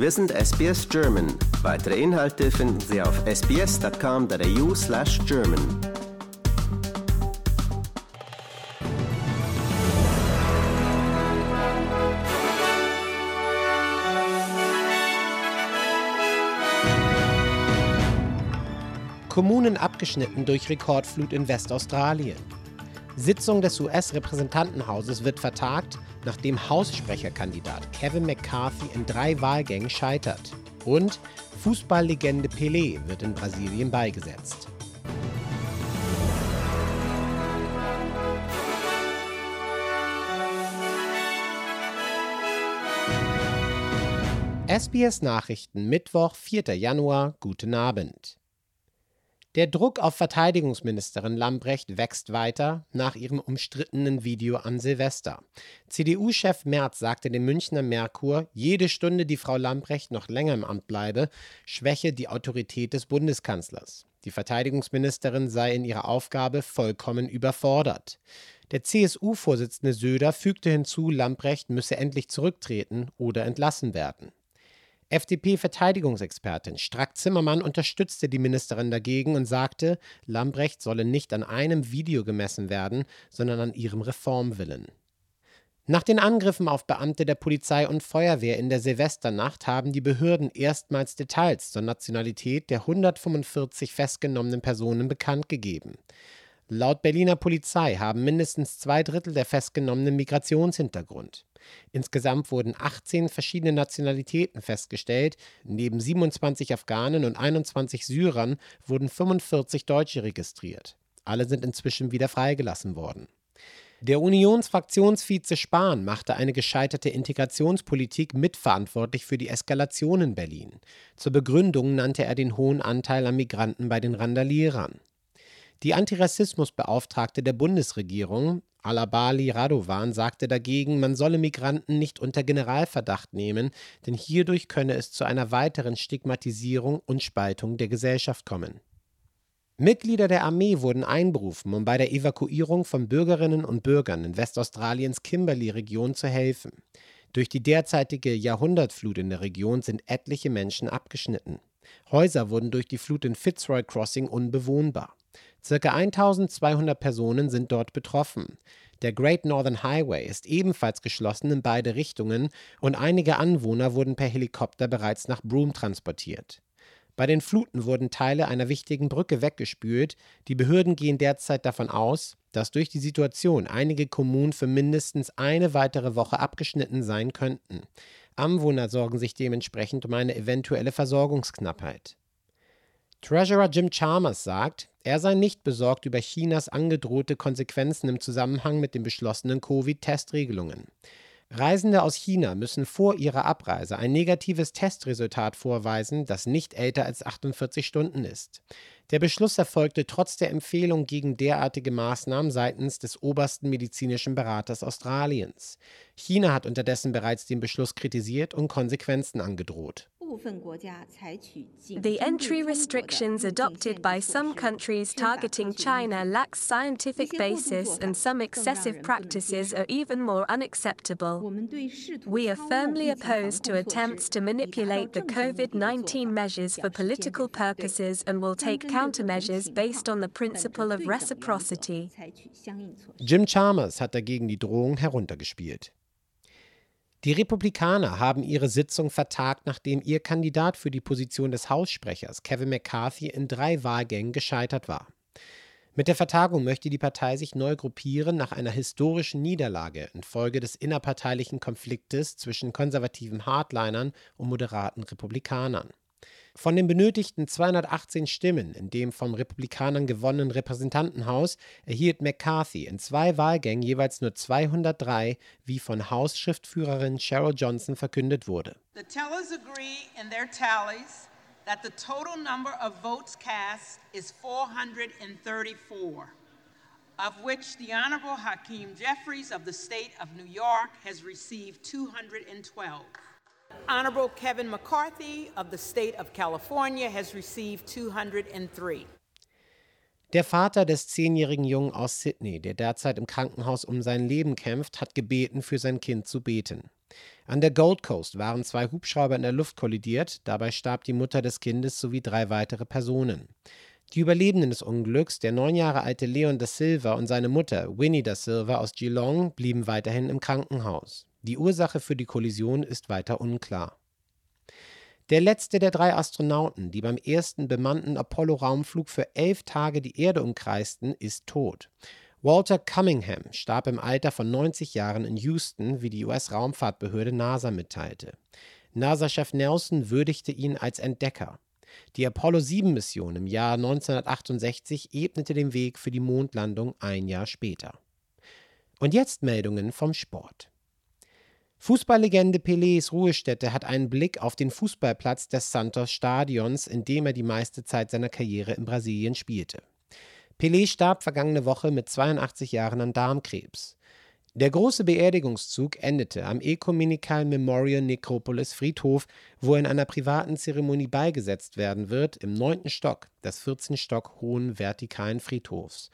Wir sind SBS German. Weitere Inhalte finden Sie auf sbs.com.au/german. Kommunen abgeschnitten durch Rekordflut in Westaustralien. Sitzung des US-Repräsentantenhauses wird vertagt, nachdem Haussprecherkandidat Kevin McCarthy in drei Wahlgängen scheitert. Und Fußballlegende Pelé wird in Brasilien beigesetzt. SBS Nachrichten Mittwoch, 4. Januar, guten Abend. Der Druck auf Verteidigungsministerin Lambrecht wächst weiter nach ihrem umstrittenen Video an Silvester. CDU-Chef Merz sagte dem Münchner Merkur, jede Stunde, die Frau Lambrecht noch länger im Amt bleibe, schwäche die Autorität des Bundeskanzlers. Die Verteidigungsministerin sei in ihrer Aufgabe vollkommen überfordert. Der CSU-Vorsitzende Söder fügte hinzu, Lambrecht müsse endlich zurücktreten oder entlassen werden. FDP-Verteidigungsexpertin Strack Zimmermann unterstützte die Ministerin dagegen und sagte, Lambrecht solle nicht an einem Video gemessen werden, sondern an ihrem Reformwillen. Nach den Angriffen auf Beamte der Polizei und Feuerwehr in der Silvesternacht haben die Behörden erstmals Details zur Nationalität der 145 festgenommenen Personen bekannt gegeben. Laut Berliner Polizei haben mindestens zwei Drittel der Festgenommenen Migrationshintergrund. Insgesamt wurden 18 verschiedene Nationalitäten festgestellt. Neben 27 Afghanen und 21 Syrern wurden 45 Deutsche registriert. Alle sind inzwischen wieder freigelassen worden. Der Unionsfraktionsvize Spahn machte eine gescheiterte Integrationspolitik mitverantwortlich für die Eskalation in Berlin. Zur Begründung nannte er den hohen Anteil an Migranten bei den Randalierern. Die Antirassismusbeauftragte der Bundesregierung, Alabali Radovan, sagte dagegen, man solle Migranten nicht unter Generalverdacht nehmen, denn hierdurch könne es zu einer weiteren Stigmatisierung und Spaltung der Gesellschaft kommen. Mitglieder der Armee wurden einberufen, um bei der Evakuierung von Bürgerinnen und Bürgern in Westaustraliens Kimberley-Region zu helfen. Durch die derzeitige Jahrhundertflut in der Region sind etliche Menschen abgeschnitten. Häuser wurden durch die Flut in Fitzroy Crossing unbewohnbar. Circa 1200 Personen sind dort betroffen. Der Great Northern Highway ist ebenfalls geschlossen in beide Richtungen und einige Anwohner wurden per Helikopter bereits nach Broome transportiert. Bei den Fluten wurden Teile einer wichtigen Brücke weggespült. Die Behörden gehen derzeit davon aus, dass durch die Situation einige Kommunen für mindestens eine weitere Woche abgeschnitten sein könnten. Anwohner sorgen sich dementsprechend um eine eventuelle Versorgungsknappheit. Treasurer Jim Chalmers sagt, er sei nicht besorgt über Chinas angedrohte Konsequenzen im Zusammenhang mit den beschlossenen Covid-Testregelungen. Reisende aus China müssen vor ihrer Abreise ein negatives Testresultat vorweisen, das nicht älter als 48 Stunden ist. Der Beschluss erfolgte trotz der Empfehlung gegen derartige Maßnahmen seitens des obersten medizinischen Beraters Australiens. China hat unterdessen bereits den Beschluss kritisiert und Konsequenzen angedroht. The entry restrictions adopted by some countries targeting China lack scientific basis and some excessive practices are even more unacceptable. We are firmly opposed to attempts to manipulate the COVID 19 measures for political purposes and will take countermeasures based on the principle of reciprocity. Jim Chalmers hat dagegen die Drohung heruntergespielt. Die Republikaner haben ihre Sitzung vertagt, nachdem ihr Kandidat für die Position des Haussprechers, Kevin McCarthy, in drei Wahlgängen gescheitert war. Mit der Vertagung möchte die Partei sich neu gruppieren nach einer historischen Niederlage infolge des innerparteilichen Konfliktes zwischen konservativen Hardlinern und moderaten Republikanern. Von den benötigten 218 Stimmen in dem vom Republikanern gewonnenen Repräsentantenhaus erhielt McCarthy in zwei Wahlgängen jeweils nur 203, wie von Hausschriftführerin Cheryl Johnson verkündet wurde. The tellers agree in their tallies that the total number of votes cast is 434. of which the Honorable Hakeem Jeffries of the state of New York has received 212. Honorable Kevin McCarthy of the state of California has received 203. Der Vater des zehnjährigen Jungen aus Sydney, der derzeit im Krankenhaus um sein Leben kämpft, hat gebeten, für sein Kind zu beten. An der Gold Coast waren zwei Hubschrauber in der Luft kollidiert, dabei starb die Mutter des Kindes sowie drei weitere Personen. Die Überlebenden des Unglücks, der neun Jahre alte Leon da Silva und seine Mutter Winnie da Silva aus Geelong, blieben weiterhin im Krankenhaus. Die Ursache für die Kollision ist weiter unklar. Der letzte der drei Astronauten, die beim ersten bemannten Apollo-Raumflug für elf Tage die Erde umkreisten, ist tot. Walter Cunningham starb im Alter von 90 Jahren in Houston, wie die US-Raumfahrtbehörde NASA mitteilte. NASA-Chef Nelson würdigte ihn als Entdecker. Die Apollo-7-Mission im Jahr 1968 ebnete den Weg für die Mondlandung ein Jahr später. Und jetzt Meldungen vom Sport. Fußballlegende Pelés Ruhestätte hat einen Blick auf den Fußballplatz des Santos Stadions, in dem er die meiste Zeit seiner Karriere in Brasilien spielte. Pelé starb vergangene Woche mit 82 Jahren an Darmkrebs. Der große Beerdigungszug endete am Ecumenical Memorial Necropolis Friedhof, wo er in einer privaten Zeremonie beigesetzt werden wird, im neunten Stock des 14 Stock hohen vertikalen Friedhofs.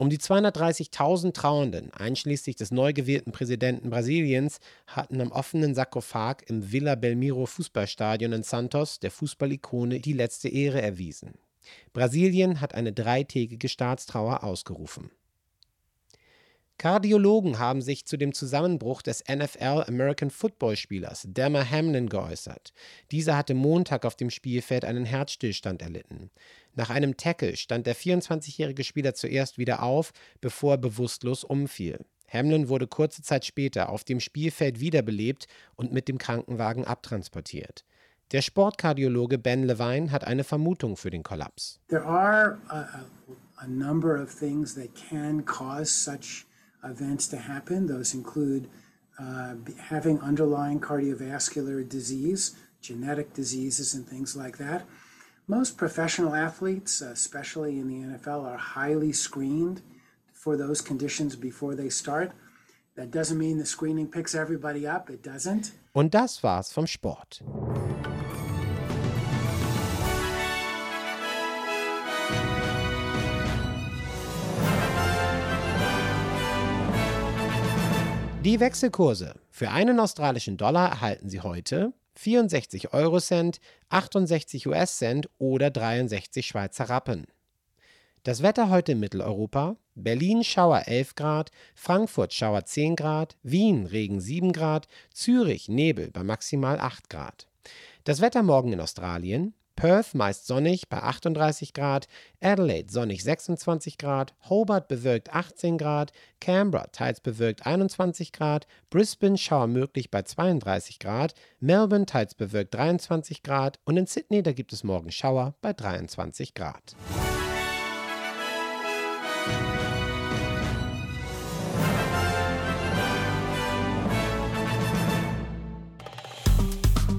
Um die 230.000 Trauernden, einschließlich des neu gewählten Präsidenten Brasiliens, hatten am offenen Sarkophag im Villa Belmiro Fußballstadion in Santos der Fußballikone die letzte Ehre erwiesen. Brasilien hat eine dreitägige Staatstrauer ausgerufen. Kardiologen haben sich zu dem Zusammenbruch des NFL American Football Spielers Damar Hamlin geäußert. Dieser hatte Montag auf dem Spielfeld einen Herzstillstand erlitten. Nach einem Tackle stand der 24-jährige Spieler zuerst wieder auf, bevor er bewusstlos umfiel. Hamlin wurde kurze Zeit später auf dem Spielfeld wiederbelebt und mit dem Krankenwagen abtransportiert. Der Sportkardiologe Ben Levine hat eine Vermutung für den Kollaps. There are a, a number of things that can cause such events to happen. Those include uh, having underlying cardiovascular disease, genetic diseases, and things like that. Most professional athletes, especially in the NFL, are highly screened for those conditions before they start. That doesn't mean the screening picks everybody up. It doesn't. Und das war's vom Sport. Die Wechselkurse. Für einen australischen Dollar erhalten Sie heute 64 Eurocent, 68 US-Cent oder 63 Schweizer Rappen. Das Wetter heute in Mitteleuropa: Berlin Schauer 11 Grad, Frankfurt Schauer 10 Grad, Wien Regen 7 Grad, Zürich Nebel bei maximal 8 Grad. Das Wetter morgen in Australien: Perth meist sonnig bei 38 Grad, Adelaide sonnig 26 Grad, Hobart bewölkt 18 Grad, Canberra teils bewölkt 21 Grad, Brisbane Schauer möglich bei 32 Grad, Melbourne teils bewölkt 23 Grad und in Sydney da gibt es morgen Schauer bei 23 Grad.